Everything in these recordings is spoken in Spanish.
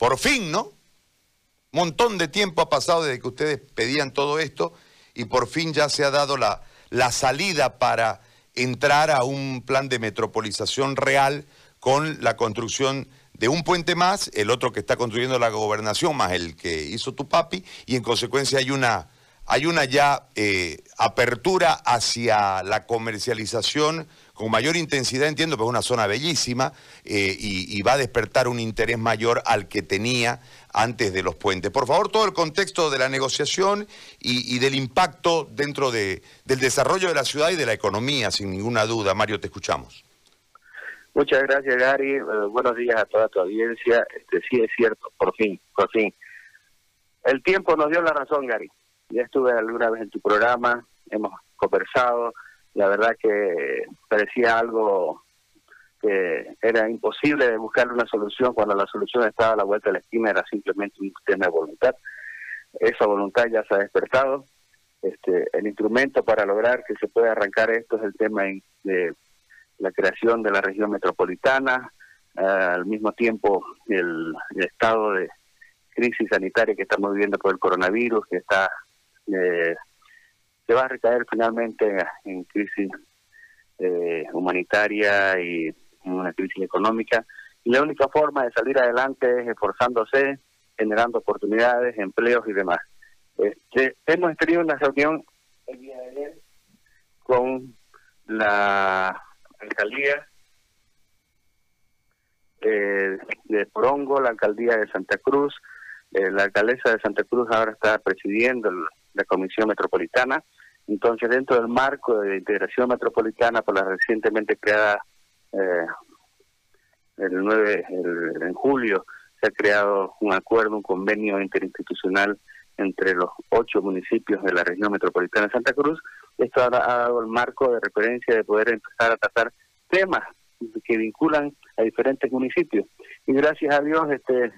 por fin, ¿no? Montón de tiempo ha pasado desde que ustedes pedían todo esto y por fin ya se ha dado la, la salida para entrar a un plan de metropolización real con la construcción de un puente más, el otro que está construyendo la gobernación, más el que hizo tu papi, y en consecuencia hay una, hay una ya eh, apertura hacia la comercialización con mayor intensidad, entiendo, pero es una zona bellísima eh, y, va a despertar un interés mayor al que tenía antes de los puentes. Por favor, todo el contexto de la negociación y, del impacto dentro de, del desarrollo de la ciudad y de la economía, sin ninguna duda. Mario, te escuchamos. Muchas gracias, Gary. Eh, buenos días a toda tu audiencia. Este, sí es cierto, por fin, por fin. El tiempo nos dio la razón, Gary. Ya estuve alguna vez en tu programa, hemos conversado la verdad que parecía algo que era imposible de buscar una solución cuando la solución estaba a la vuelta de la esquina, era simplemente un tema de voluntad. Esa voluntad ya se ha despertado. Este, el instrumento para lograr que se pueda arrancar esto es el tema de la creación de la región metropolitana, al mismo tiempo el, estado de crisis sanitaria que estamos viviendo por el coronavirus, que está eh, se va a recaer finalmente en crisis eh, humanitaria y una crisis económica. Y la única forma de salir adelante es esforzándose, generando oportunidades, empleos y demás. Este, hemos tenido una reunión el día de ayer con la alcaldía eh, de Porongo, la alcaldía de Santa Cruz. Eh, la alcaldesa de Santa Cruz ahora está presidiendo la Comisión Metropolitana entonces, dentro del marco de integración metropolitana por la recientemente creada eh, el 9 en julio, se ha creado un acuerdo, un convenio interinstitucional entre los ocho municipios de la región metropolitana de Santa Cruz. Esto ha, dado el marco de referencia de poder empezar a tratar temas que vinculan a diferentes municipios. Y gracias a Dios este,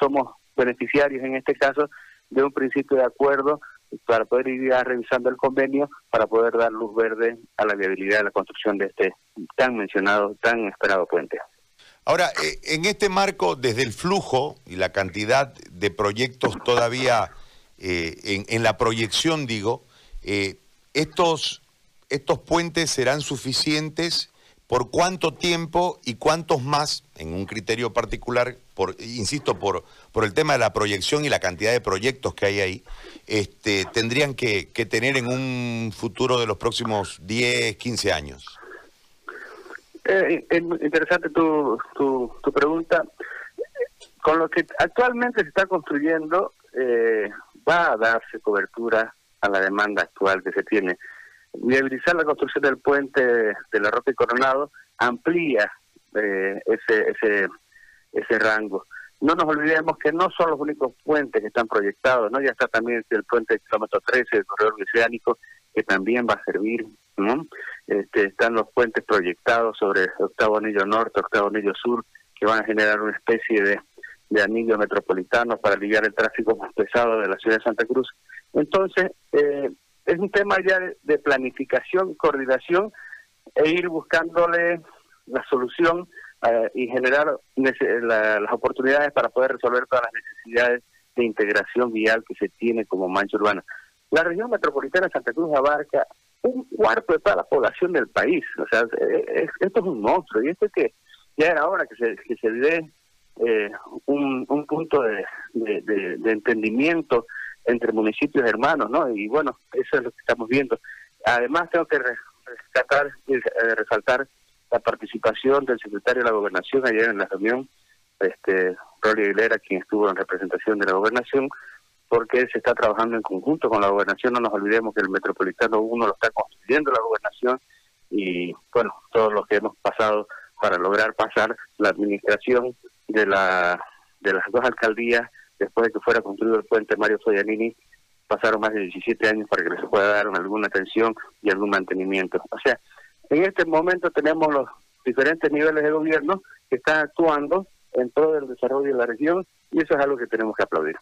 somos beneficiarios en este caso de un principio de acuerdo para poder ir revisando el convenio para poder dar luz verde a la viabilidad de la construcción de este tan mencionado, tan esperado puente. Ahora, eh, en este marco, desde el flujo y la cantidad de proyectos todavía eh, en, la proyección, digo, eh, estos, estos puentes serán suficientes por cuánto tiempo y cuántos más, en un criterio particular, por, insisto, por, por el tema de la proyección y la cantidad de proyectos que hay ahí, este, tendrían que, tener en un futuro de los próximos 10, 15 años? Eh, es interesante tu, tu, pregunta. Con lo que actualmente se está construyendo, eh, va a darse cobertura a la demanda actual que se tiene. Viabilizar la construcción del puente de la Roca y Coronado amplía eh, ese, ese, ese rango. No nos olvidemos que no son los únicos puentes que están proyectados, ¿no? Ya está también el puente del kilómetro 13 del corredor oceánico, que también va a servir, ¿no? Este, están los puentes proyectados sobre octavo anillo norte, octavo anillo sur, que van a generar una especie de, de anillo metropolitano para aliviar el tráfico más pesado de la ciudad de Santa Cruz. Entonces, eh, es un tema ya de planificación, coordinación e ir buscándole la solución eh, y generar las oportunidades para poder resolver todas las necesidades de integración vial que se tiene como mancha urbana. La región metropolitana de Santa Cruz abarca un cuarto de toda la población del país. O sea, esto es un monstruo y esto es que ya era hora que se, que dé eh, un, un punto de, entendimiento entre municipios hermanos, ¿no? Y bueno, eso es lo que estamos viendo. Además, tengo que rescatar eh, resaltar la participación del secretario de la Gobernación ayer en la reunión, este Rolly Aguilera, quien estuvo en representación de la Gobernación, porque se está trabajando en conjunto con la Gobernación. No nos olvidemos que el Metropolitano 1 lo está construyendo la Gobernación y, bueno, todos los que hemos pasado para lograr pasar la administración de la de las dos alcaldías después de que fuera construido el puente Mario Soyanini pasaron más de 17 años para que se pueda dar alguna atención y algún mantenimiento. O sea, en este momento tenemos los diferentes niveles de gobierno que están actuando en todo el desarrollo de la región y eso es algo que tenemos que aplaudir.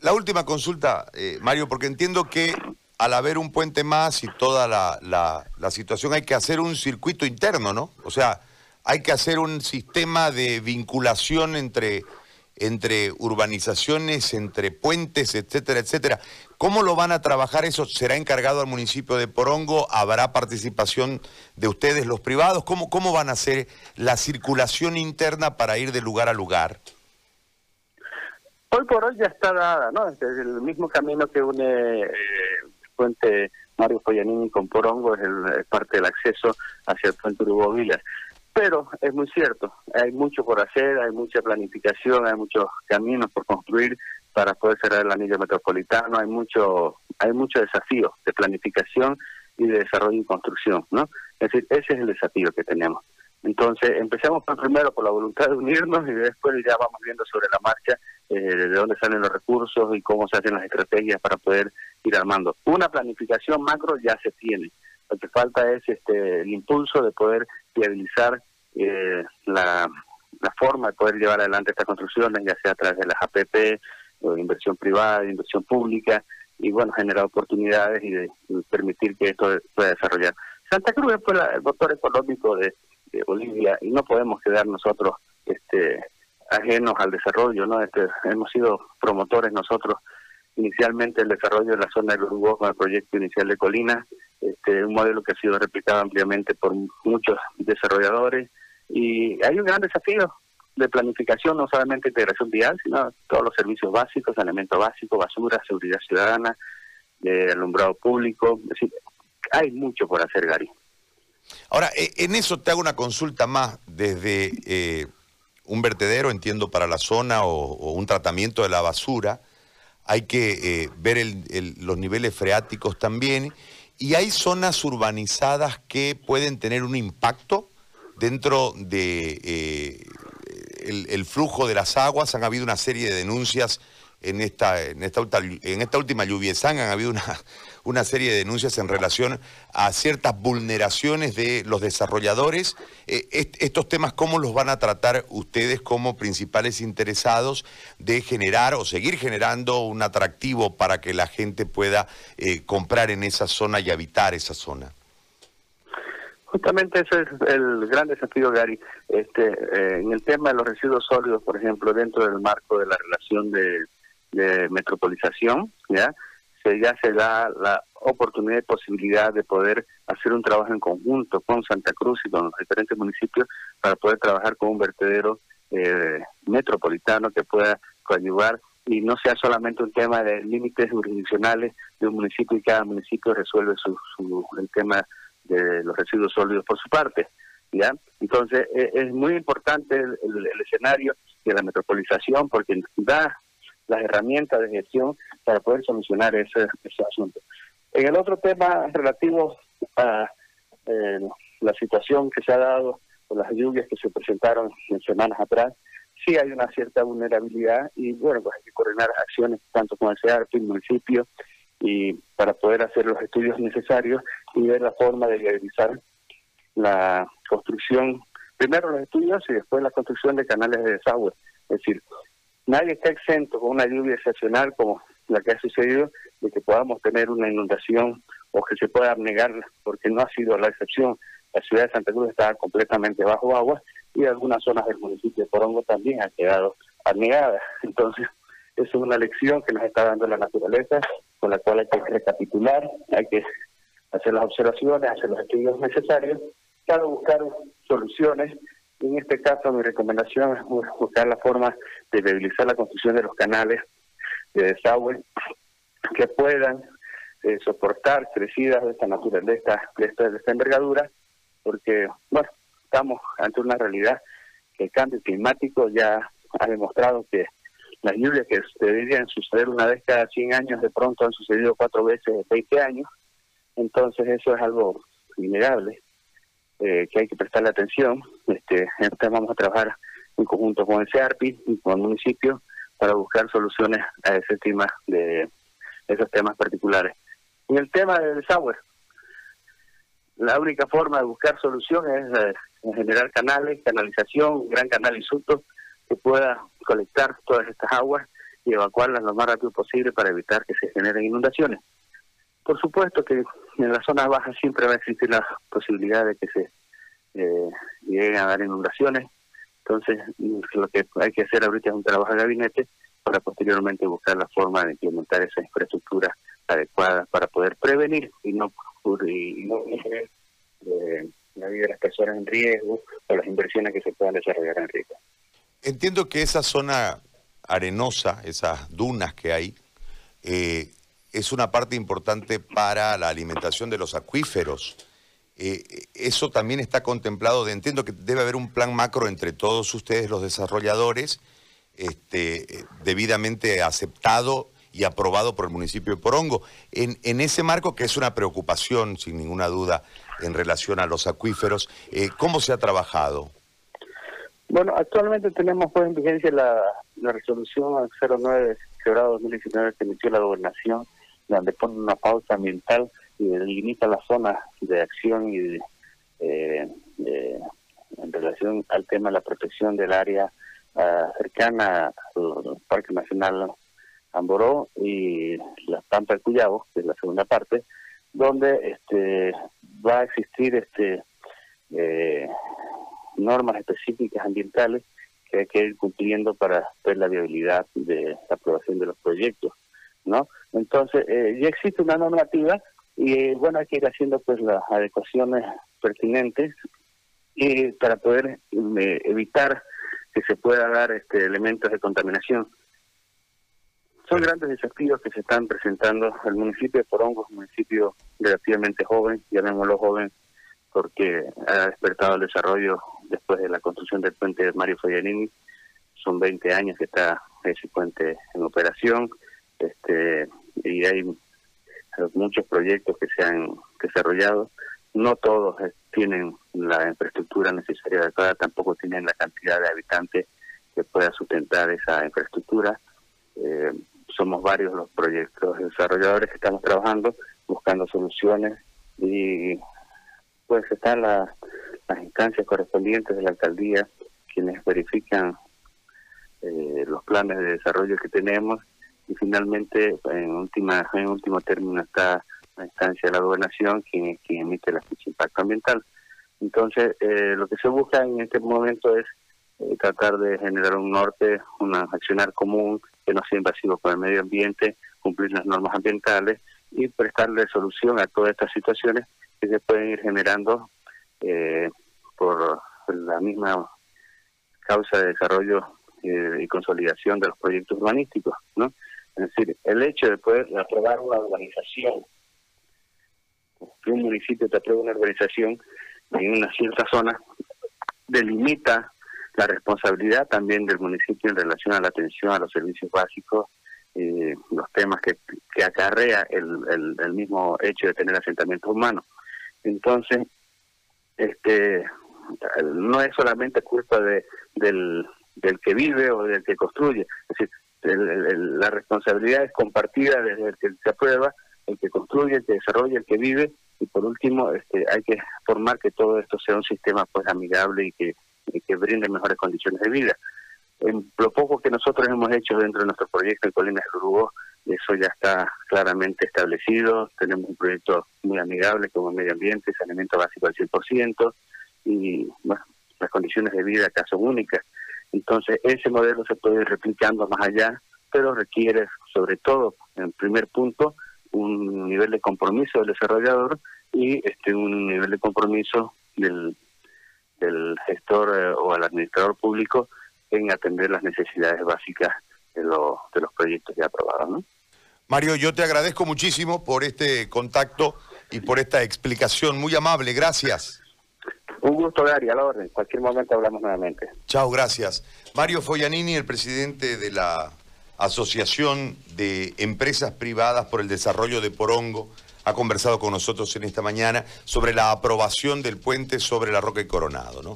La última consulta, eh, Mario, porque entiendo que al haber un puente más y toda la, la, situación hay que hacer un circuito interno, ¿no? O sea, hay que hacer un sistema de vinculación entre entre urbanizaciones, entre puentes, etcétera, etcétera. ¿Cómo lo van a trabajar eso? ¿Será encargado al municipio de Porongo? ¿Habrá participación de ustedes, los privados? ¿Cómo, cómo van a hacer la circulación interna para ir de lugar a lugar? Hoy por hoy ya está dada, ¿no? Es el mismo camino que une eh, puente Mario Foyanini con Porongo, es, el, parte del acceso hacia el puente Uruguay pero es muy cierto, hay mucho por hacer, hay mucha planificación, hay muchos caminos por construir para poder cerrar el anillo metropolitano, hay mucho, hay mucho desafío de planificación y de desarrollo y construcción, ¿no? Es decir, ese es el desafío que tenemos. Entonces, empezamos primero por la voluntad de unirnos y después ya vamos viendo sobre la marcha eh, de dónde salen los recursos y cómo se hacen las estrategias para poder ir armando. Una planificación macro ya se tiene, lo que falta es este el impulso de poder viabilizar eh, la, la forma de poder llevar adelante estas construcciones, ya sea a través de las APP, o inversión privada, inversión pública, y bueno, generar oportunidades y, de, permitir que esto pueda desarrollar. Santa Cruz es pues, el motor económico de, Bolivia y no podemos quedar nosotros este, ajenos al desarrollo, ¿no? Este, hemos sido promotores nosotros inicialmente el desarrollo de la zona del Uruguay con el proyecto inicial de Colina, este, un modelo que ha sido replicado ampliamente por muchos desarrolladores y hay un gran desafío de planificación, no solamente integración vial, sino todos los servicios básicos, saneamiento básico, basura, seguridad ciudadana, de alumbrado público, es decir, hay mucho por hacer, Gary. Ahora, e, en eso te hago una consulta más desde eh, un vertedero, entiendo, para la zona o un tratamiento de la basura. Hay que eh, ver los niveles freáticos también, y hay zonas urbanizadas que pueden tener un impacto dentro de eh, el, flujo de las aguas. Han habido una serie de denuncias en esta, en esta, última lluvia han habido una, una serie de denuncias en relación a ciertas vulneraciones de los desarrolladores. Eh, estos temas, ¿cómo los van a tratar ustedes como principales interesados de generar o seguir generando un atractivo para que la gente pueda eh, comprar en esa zona y habitar esa zona? Justamente ese es el gran desafío, Gary. Este, eh, en el tema de los residuos sólidos, por ejemplo, dentro del marco de la relación de, de metropolización, ¿ya? ya se da la oportunidad y posibilidad de poder hacer un trabajo en conjunto con Santa Cruz y con los diferentes municipios para poder trabajar con un vertedero eh, metropolitano que pueda coadyuvar y no sea solamente un tema de límites jurisdiccionales de un municipio y cada municipio resuelve su, el tema de los residuos sólidos por su parte. ¿ya? Entonces, e, es muy importante el, escenario de la metropolización porque da las herramientas de gestión para poder solucionar ese, asunto. En el otro tema relativo a eh, la situación que se ha dado con las lluvias que se presentaron en semanas atrás, sí hay una cierta vulnerabilidad y bueno, pues hay que coordinar acciones tanto con el CEARP y el municipio y para poder hacer los estudios necesarios y ver la forma de realizar la construcción, primero los estudios y después la construcción de canales de desagüe. Es decir, nadie está exento con una lluvia excepcional como la que ha sucedido de que podamos tener una inundación o que se pueda negar porque no ha sido la excepción. La ciudad de Santa Cruz está completamente bajo agua y algunas zonas del municipio de Porongo también han quedado anegadas. Entonces, es una lección que nos está dando la naturaleza, con la cual hay que recapitular, hay que hacer las observaciones, hacer los estudios necesarios para buscar soluciones. En este caso, mi recomendación es buscar la forma de viabilizar la construcción de los canales de desagüe que puedan eh, soportar crecidas de esta naturaleza, de esta, de esta envergadura, porque, bueno, estamos ante una realidad que el cambio climático ya ha demostrado que las lluvias que deberían suceder una vez cada 100 años, de pronto han sucedido cuatro veces en 20 años, entonces eso es algo innegable. Eh, que hay que prestarle atención. Este, entonces vamos a trabajar en conjunto con el CEARPI y con el municipio para buscar soluciones a ese tema de esos temas particulares. En el tema del desagüe, la única forma de buscar solución es eh, generar canales, canalización, gran canal insulto que pueda colectar todas estas aguas y evacuarlas lo más rápido posible para evitar que se generen inundaciones. Por supuesto que en las zonas bajas siempre va a existir la posibilidad de que se eh, lleguen a dar inundaciones, Entonces, lo que hay que hacer ahorita es un trabajo de gabinete para posteriormente buscar la forma de implementar esa infraestructura adecuada para poder prevenir y no, y eh, la vida de las personas en riesgo o las inversiones que se puedan desarrollar en riesgo. Entiendo que esa zona arenosa, esas dunas que hay, eh, es una parte importante para la alimentación de los acuíferos. Eh, eso también está contemplado, entiendo que debe haber un plan macro entre todos ustedes, los desarrolladores, este, debidamente aceptado y aprobado por el municipio de Porongo. En, en, ese marco, que es una preocupación, sin ninguna duda, en relación a los acuíferos, eh, ¿cómo se ha trabajado? Bueno, actualmente tenemos pues, en vigencia la, la resolución 09 de febrero 2019 que emitió la gobernación, donde pone una pausa ambiental y delimita las zonas de acción y eh, en relación al tema de la protección del área uh, cercana al Parque Nacional Amboró y la Pampa de Cuyabo, que es la segunda parte, donde este va a existir este eh, normas específicas ambientales que hay que ir cumpliendo para ver la viabilidad de la aprobación de los proyectos, ¿no? Entonces, eh, ya existe una normativa y bueno, hay que ir haciendo pues las adecuaciones pertinentes y para poder eh, evitar que se pueda dar este elementos de contaminación. Son grandes desafíos que se están presentando. El municipio de Porongo es un municipio relativamente joven, llamémoslo joven, porque ha despertado el desarrollo después de la construcción del puente de Mario Foglianini. Son 20 años que está ese puente en operación este y hay muchos proyectos que se han desarrollado. No todos tienen la infraestructura necesaria adecuada, tampoco tienen la cantidad de habitantes que pueda sustentar esa infraestructura. Eh, somos varios los proyectos desarrolladores que estamos trabajando, buscando soluciones y pues están las instancias correspondientes de la alcaldía quienes verifican eh, los planes de desarrollo que tenemos y finalmente en última en último término está la instancia de la gobernación quien, quien emite la ficha impacto ambiental. Entonces, eh, lo que se busca en este momento es eh, tratar de generar un norte, un accionar común que no sea invasivo con el medio ambiente, cumplir las normas ambientales y prestarle solución a todas estas situaciones que se pueden ir generando eh, por la misma causa de desarrollo y consolidación de los proyectos urbanísticos, ¿no? Es decir, el hecho de poder aprobar una urbanización, que un municipio te apruebe una urbanización en una cierta zona, delimita la responsabilidad también del municipio en relación a la atención a los servicios básicos, eh, los temas que, que acarrea el, el, mismo hecho de tener asentamientos humanos. Entonces, este no es solamente culpa de, del, del que vive o del que construye, es decir, la responsabilidad es compartida desde el que se aprueba, el que construye, el que desarrolla, el que vive, y por último este, hay que formar que todo esto sea un sistema pues amigable y que, que brinde mejores condiciones de vida. En lo poco que nosotros hemos hecho dentro de nuestro proyecto en Colinas de eso ya está claramente establecido. Tenemos un proyecto muy amigable como medio ambiente, saneamiento básico al 100%, y las condiciones de vida acá son únicas. Entonces, ese modelo se puede ir replicando más allá, pero requiere, sobre todo, en primer punto, un nivel de compromiso del desarrollador y este un nivel de compromiso del, del gestor eh, o al administrador público en atender las necesidades básicas de, lo, de los proyectos ya aprobados. ¿no? Mario, yo te agradezco muchísimo por este contacto y por esta explicación muy amable. Gracias. Un gusto, Gary, a la orden. En cualquier momento hablamos nuevamente. Chao, gracias. Mario Foyanini, el presidente de la Asociación de Empresas Privadas por el Desarrollo de Porongo, ha conversado con nosotros en esta mañana sobre la aprobación del puente sobre la Roca y Coronado. ¿no?